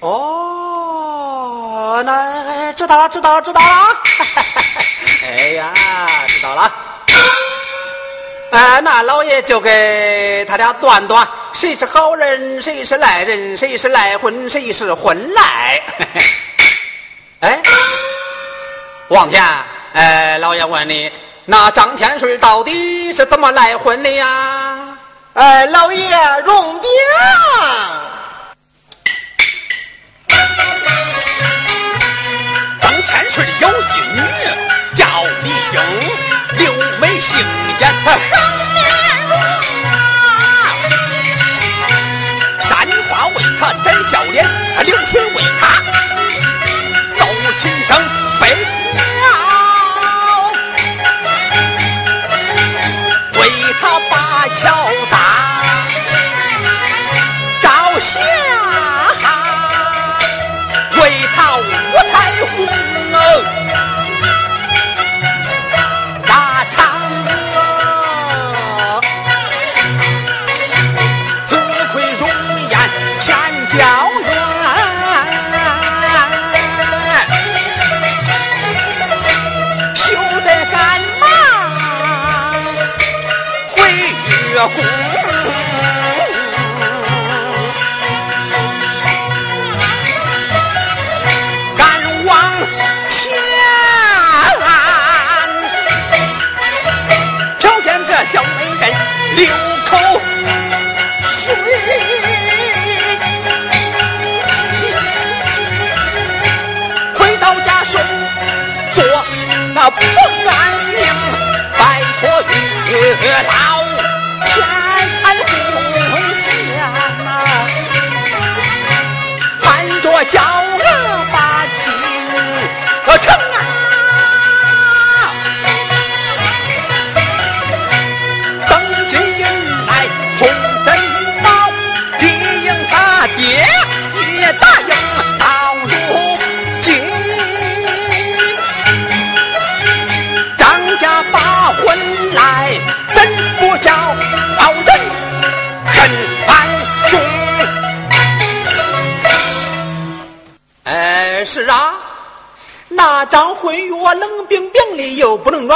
哦，那知道了，知道了，知道了。哎呀，知道了。哎，那老爷就给他俩断断，谁是好人，谁是赖人，谁是赖婚，谁是婚赖。哎，王天，哎，老爷问你，那张天顺到底是怎么赖婚的呀？哎，老爷，容禀。村里有一女，叫李英，六眉杏眼，双面容。山花为她展笑脸，流水为她奏琴声飞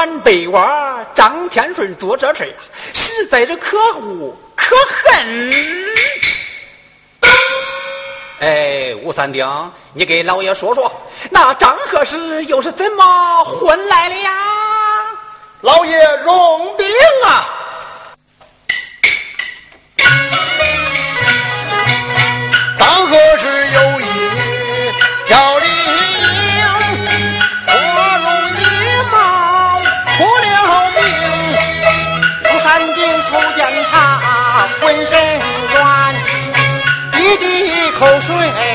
又不能暖被窝。张天顺做这事呀，实在是可恶可恨。哎，吴三丁，你给老爷说说，那张和氏又是怎么混来的呀？老爷容禀啊！当何时有口水。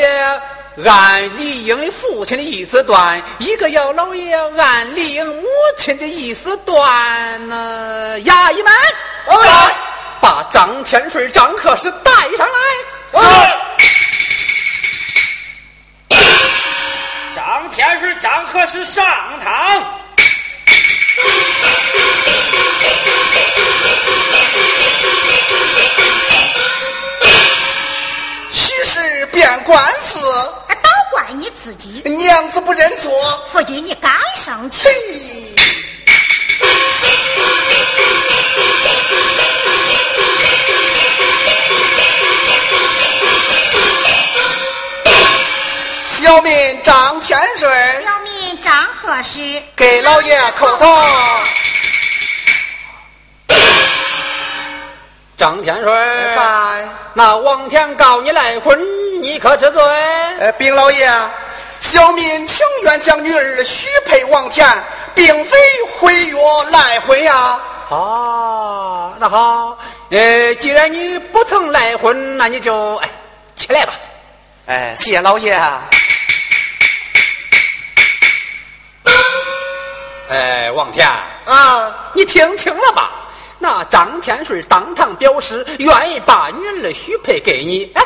爷按李英的父亲的意思断，一个要老爷按李英母亲的意思断呢，衙役们，来把张天顺、张克是带上来。是张天顺、张克是上堂。变官司，都怪你自己，娘子不认错。夫君你刚生气，小民张天顺。小民张贺氏，给老爷叩头。张天顺，在，那王天告你赖婚，你可知罪？呃，禀老爷，小民情愿将女儿许配王田，并非毁约赖婚呀。啊，那好，呃，既然你不曾赖婚，那你就哎起来吧。哎，谢老爷。哎，王田，啊，你听清了吧？那张天顺当堂表示愿意把女儿许配给你，哎，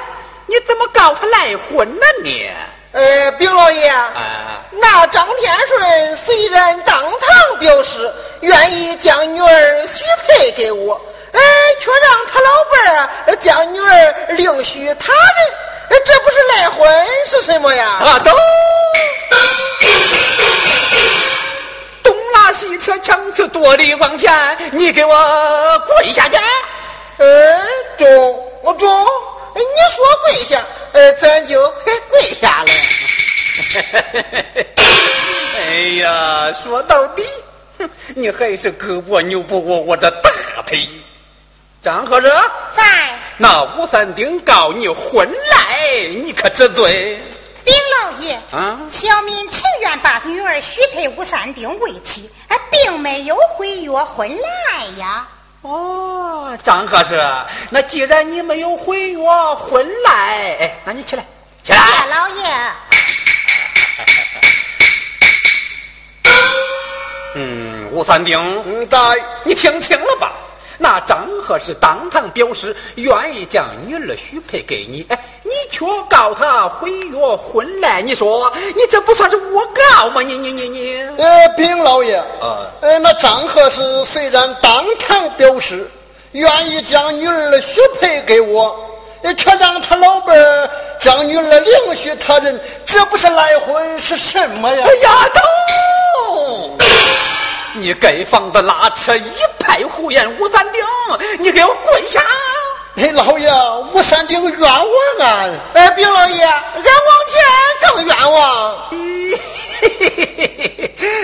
你怎么告他来婚呢你？呃，禀老爷，哎，那张天顺虽然当堂表示愿意将女儿许配给我，哎，却让他老伴儿呃将女儿另许他人，呃这不是赖婚是什么呀？啊，都西车，强词夺理，往前，你给我跪下去！呃，中，我中，你说跪下，呃，咱就嘿跪下了。哎呀，说到底，哼你还是胳膊扭不过我这大腿。张和热，在那吴三丁告你婚来，你可知罪？禀老爷，啊小民情愿把女儿许配吴三丁为妻，哎，并没有毁约婚来呀。哦，张和是，那既然你没有毁约婚来，哎，那你起来，起谢来。老爷，嗯，吴三丁，嗯，在。你听清了吧？那张和是当堂表示愿意将女儿许配给你，哎，你却告他毁约婚来，你说你这不算是诬告吗？你你你你，呃，禀老爷，啊呃，那张和是虽然当堂表示愿意将女儿许配给我，呃却让他老伴儿将女儿另许他人，这不是来婚是什么呀哎？呀，都，你给房子拉扯，一派胡言，吴三丁，你给我跪下！哎，老爷，吴三丁冤枉啊！哎，禀老爷，俺王天更冤枉。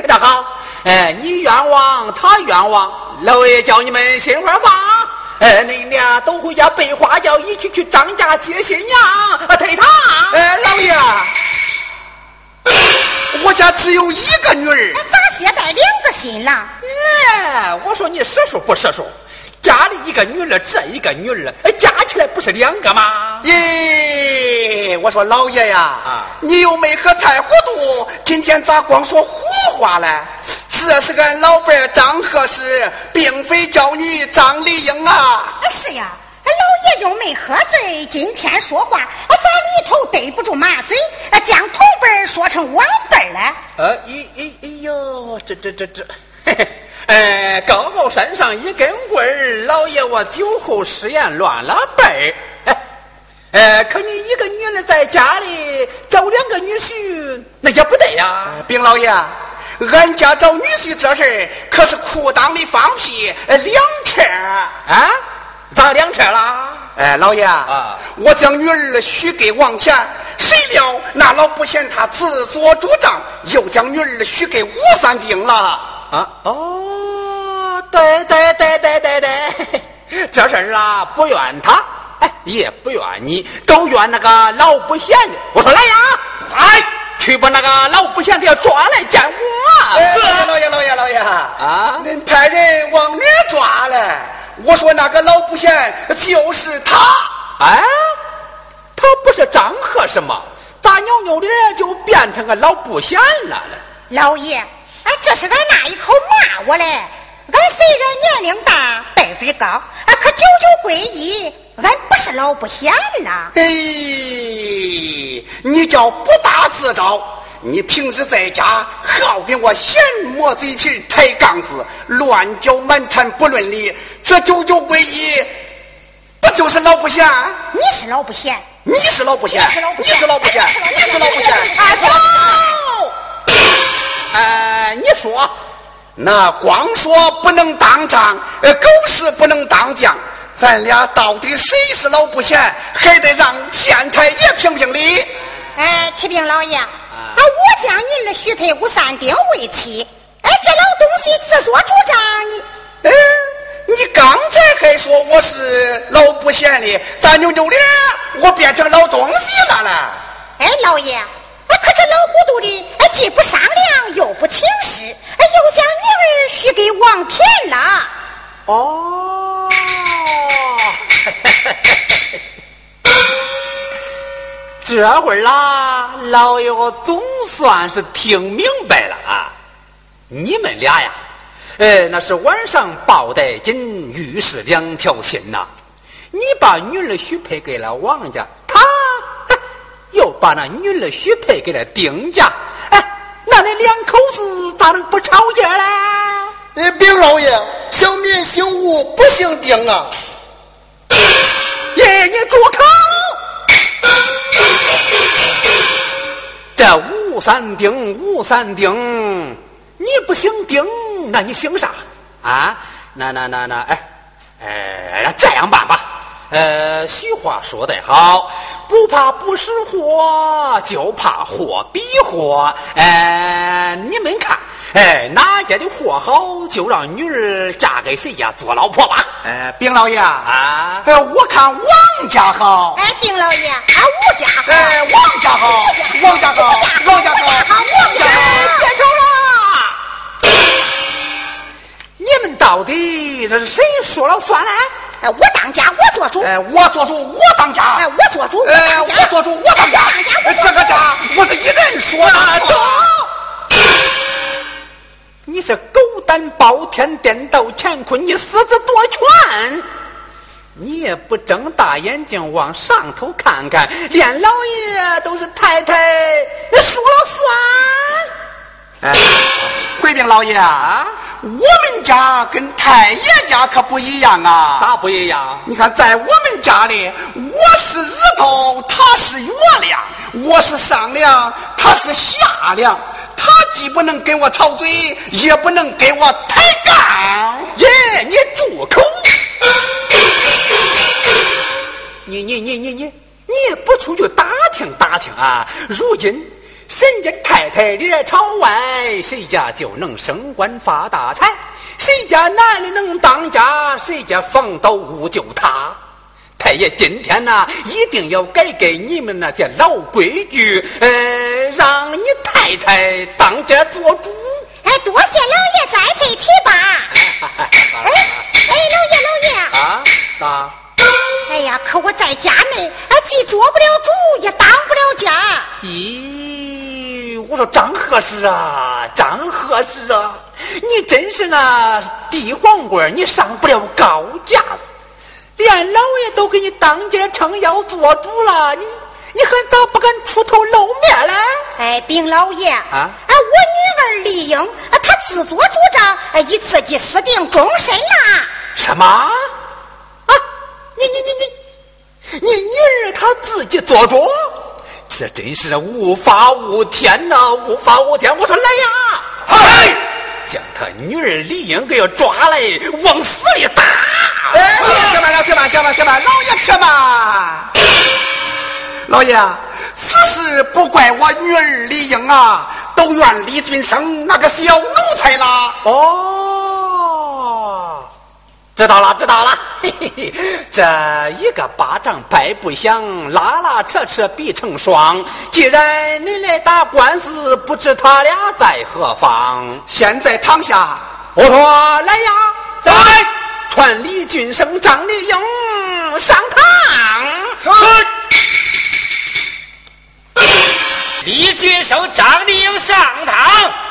那好，哎，你冤枉，他冤枉，老爷叫你们心花放。哎，你俩都回家备花轿，一起去张家接新娘，啊，忒堂。哎，老爷，我家只有一个女儿哎，，咋携带两个新郎？哎，我说你实数不实数？家里一个女儿，这一个女儿，哎，加起来不是两个吗？咦，我说老爷呀，啊你又没喝菜糊涂，今天咋光说胡话嘞？这是俺老伴儿张和氏，并非娇女张丽英啊。哎，是呀，哎，老爷又没喝醉，今天说话，啊，咋里头对不住马嘴，啊，将同辈儿说成晚辈儿了？呃，哎哎哎呦，这这这这，嘿嘿，哎，高高山上一根棍儿，老爷我酒后失言乱了辈儿。哎，呃，可你一个女人在家里找两个女婿，那也不对呀。兵老爷，俺家找女婿这事儿可是裤裆里放屁两车啊？咋两车了？哎，老爷啊，我将女儿许给王田，谁料那老不贤他自作主张，又将女儿许给吴三丁了。啊？哦，对对对对对对，这事儿啊，不怨他。哎，也不怨你，都怨那个老不贤的。我说来呀，哎，去把那个老不贤给抓来见我。是老爷，老爷，老爷啊！您派人往哪抓来？我说那个老不贤就是他。哎，他不是张贺是吗？咋扭扭的就变成个老不贤了老爷，哎，这是俺那一口骂我嘞。俺虽然年龄大，辈分高，俺，可九九归一。俺不是老不贤呐！哎，你叫不打自招！你平时在家好跟我闲磨嘴皮、抬杠子、乱叫蛮缠不论理，这九九归一，不就是老不贤？你是老不贤，你是老不贤，你是老不贤，你是老不贤，阿叔，哎，你说，那光说不能当仗，呃，狗屎不能当将。咱俩到底谁是老不贤，还得让县太爷评评理。哎，启禀老爷，啊，我将女儿许配吴三丁为妻。哎，这老东西自作主张，你，哎，你刚才还说我是老不贤的，咋扭扭脸，我变成老东西了嘞？哎，老爷，哎，可这老糊涂的，哎，既不商量，又不请示，哎，又将女儿许给王田了。哦，这会儿啦，老爷我总算是听明白了啊！你们俩呀，呃，那是晚上抱得紧，遇事两条心呐。你把女儿许配给了王家，他又把那女儿许配给了丁家，哎，那你两口子咋能不吵架嘞？哎，禀老爷，小民姓吴，不姓丁啊！爷，你住口！这吴三丁，吴三丁，你不姓丁，那你姓啥啊？那那那那，哎哎，这样办吧。呃，俗话说得好，不怕不识货，就怕货比货。哎，你们看。哎，哪家的货好，就让女儿嫁给谁家做老婆吧。哎，兵老爷啊，哎，我看王家好。哎，兵老爷，啊，吴家好。哎，王家好，王家好，王家好，王家好。别吵了！你们到底这是谁说了算呢？哎，我当家，我做主。哎，我做主，我当家。哎，我做主，哎，我做主，我当家。这个家，我是一人说的。你是狗胆包天，颠倒乾坤，你私自夺权，你也不睁大眼睛往上头看看，连老爷都是太太，你说了算。哎，回禀老爷啊，我们家跟太爷家可不一样啊。咋不一样？你看，在我们家里，我是日头，他是月亮；我是上梁，他是下梁。既不能跟我吵嘴，也不能跟我抬杠。耶，你住口！你你你你你，你也不出去打听打听啊？如今谁家太太脸朝外，谁家就能升官发大财；谁家男的能当家，谁家房倒屋就塌。太爷今天呐，一定要改改你们那些老规矩，呃，让你太太当家做主。哎，多谢老爷栽培提拔。哎哎，老爷老爷啊，咋？哎呀，可我在家内，啊，既做不了主，也当不了家。咦，我说张合适啊，张合适啊，你真是那地皇官，你上不了高架子。连老爷都给你当家撑腰做主了，你你还咋不敢出头露面了？哎，禀老爷啊，哎，我女儿丽英，啊，她自作主张，哎，以自己私定终身啦。什么？啊，你你你你，你女儿她自己做主，这真是无法无天呐，无法无天！我说来呀，嗨，将他女儿李英给要抓来，往死里打！哎，行吧，行吧，行吧，行吧，老爷且慢。老爷，此事不怪我女儿李英啊，都怨李俊生那个小奴才啦。哦，知道了，知道了。嘿嘿嘿，这一个巴掌拍不响，拉拉扯扯必成双。既然你来打官司，不知他俩在何方？现在躺下，我说来呀，在传李俊生、张丽英上堂。是。李俊生、张丽英上堂。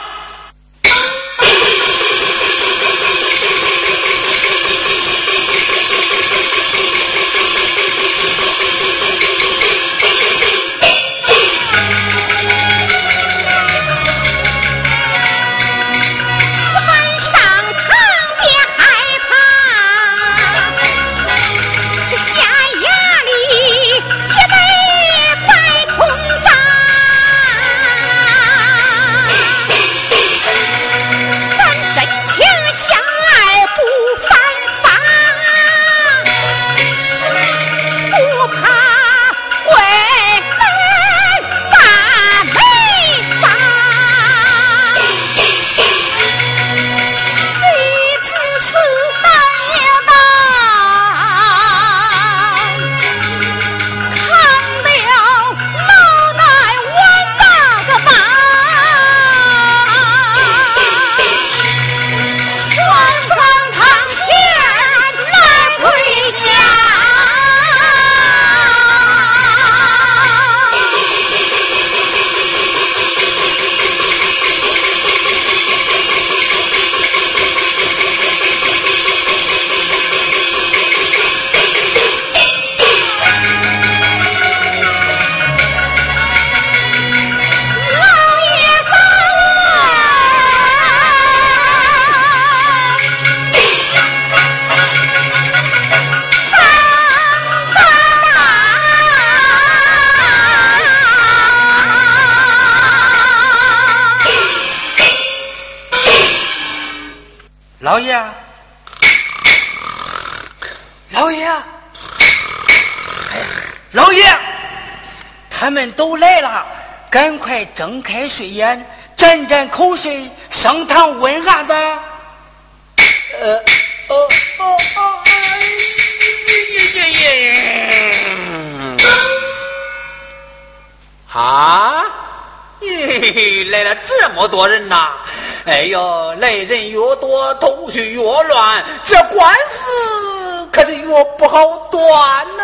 快睁开睡眼，沾沾口水，升堂问案吧。呃，哦哦哦，哎呀呀呀！啊，咦，来了这么多人呐！哎呦，来人越多，头绪越乱，这官司可是越不好断呐、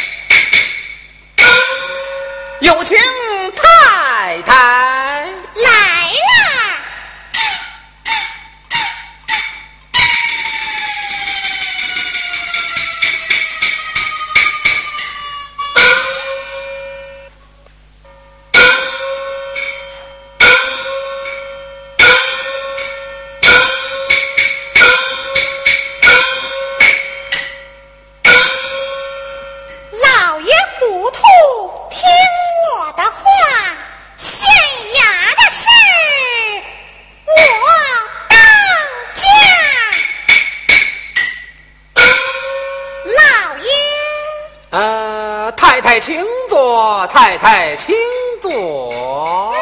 有请太太。太太，请坐。太太，请坐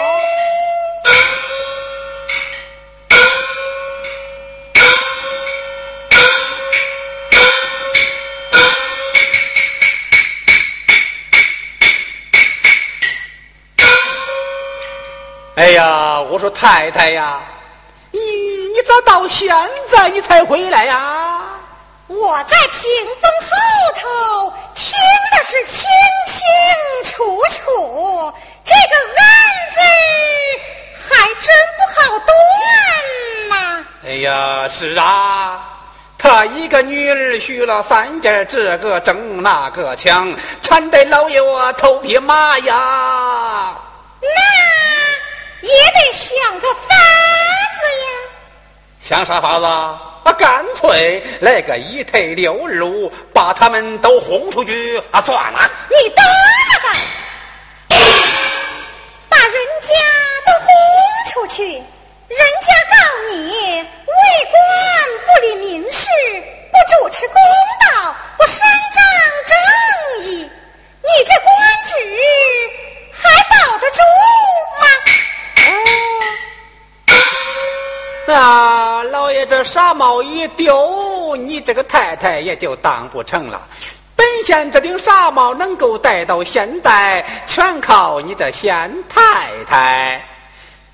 哎呀，我说太太呀，你你咋到现在你才回来呀？我在屏风后头是清清楚楚，这个案子还真不好断呐。哎呀，是啊，他一个女儿许了三件，这个争那个抢，缠得老爷我头皮麻呀。那也得想个法子呀。想啥法子？啊，干脆来个一退六入，把他们都轰出去啊！算了，你得了吧，把人家都轰出去，人家告你为官不理民事，不主持公道，不伸张正义，你这官职还保得住吗？啊！老爷，这傻帽一丢，你这个太太也就当不成了。本县这顶纱帽能够戴到现代，全靠你这县太太。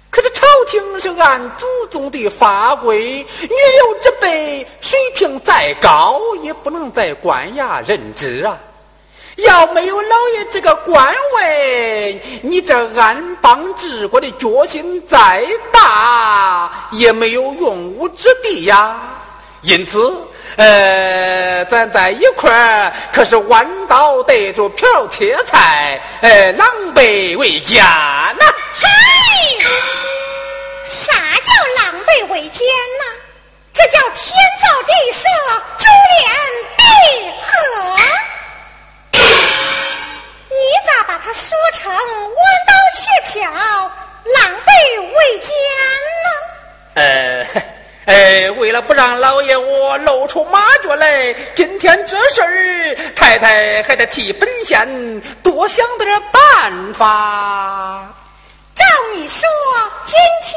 可是朝廷是按祖宗的法规，女流之辈水平再高，也不能在官衙任职啊。要没有老爷这个官位，你这安邦治国的决心再大，也没有用武之地呀。因此，呃，咱在一块儿可是弯刀对着瓢切菜，呃，狼狈为奸呐。嗨，啥叫狼狈为奸呐？这叫天造地设，珠联璧合。你咋把它说成弯刀切瓢、狼狈为奸呢？呃，呃，为了不让老爷我露出马脚来，今天这事儿，太太还得替本县多想点办法。照你说，今天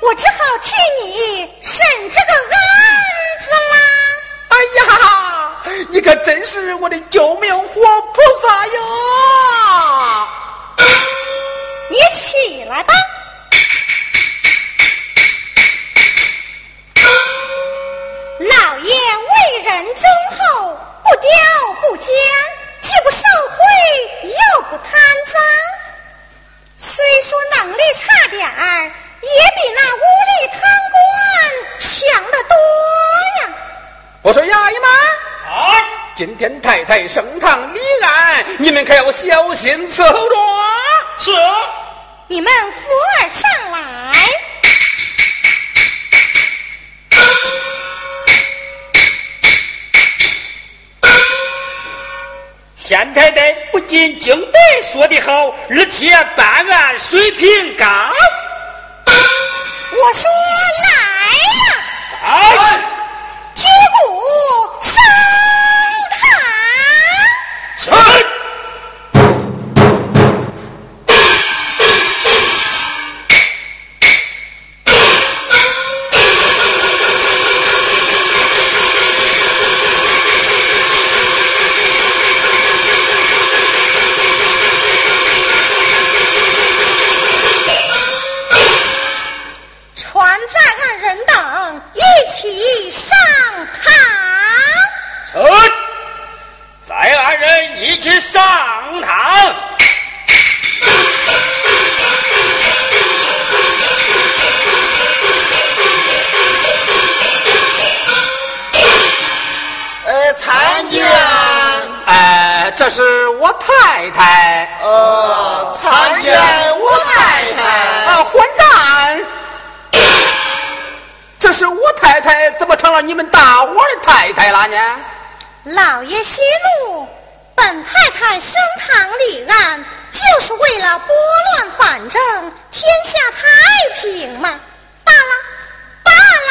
我只好替你审这个案子啦。哎呀，你可真是我的救命活菩萨哟！你起来吧。老爷为人忠厚，不刁不奸，既不受贿，又不贪赃。虽说能力差点儿，也比那无力贪官强得多呀。我说衙役们，啊，今天太太升堂立案，你们可要小心伺候着。是，你们扶儿上来。县太太不仅经白说的好，而且办案水平高。我说来呀！来。反正，天下太平嘛。罢了，罢了。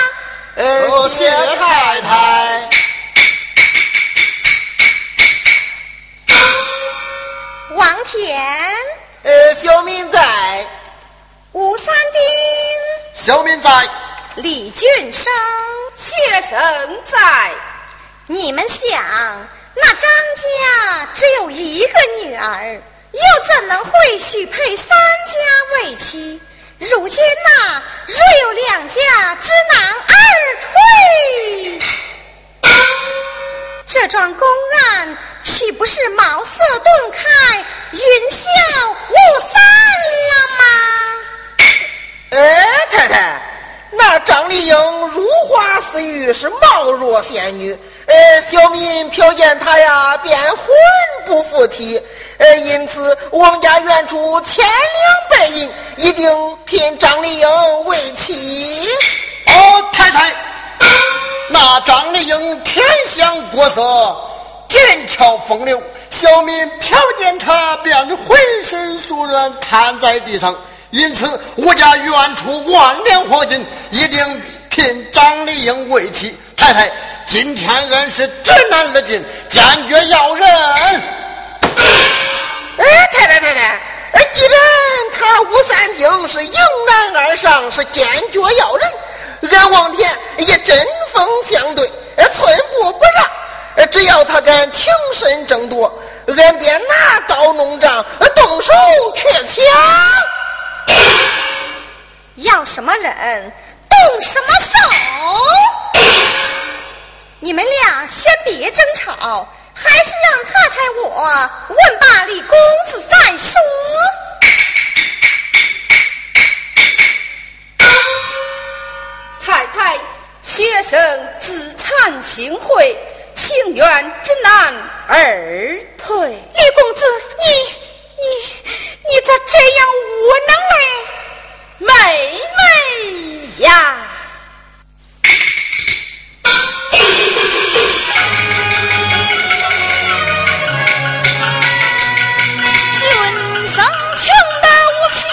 呃，谢太太。王田。呃，小民在。吴三丁。小民在。李俊生。谢神在。你们想，那张家只有一个女儿，又怎能会许配三家为妻？如今呐，若有两家知难而退，这桩公案岂不是茅塞顿开、云消雾散了吗？哎，太太，那张丽英如花似玉，是貌若仙女。呃，小民瞟见他呀，便魂不附体。呃，因此王家愿出千两白银，一定聘张丽英为妻。哦，太太，那张丽英天香国色，俊俏风流，小民瞟见她便浑身酥软，瘫在地上。因此，我家愿出万两黄金，一定聘张丽英为妻。太太。今天俺是知难而进，坚决要人。哎，太太太太，哎，既然他吴三丁是迎难而上，是坚决要人，俺王田也针锋相对，寸步不让。只要他敢挺身争夺，俺便拿刀弄杖，动手去抢。要什么人，动什么手。你们俩先别争吵，还是让太太我问罢李公子再说。太太，学生自惭形秽，情愿知难而退。李公子，你你你咋这样无能嘞？妹妹呀！君生穷得无牵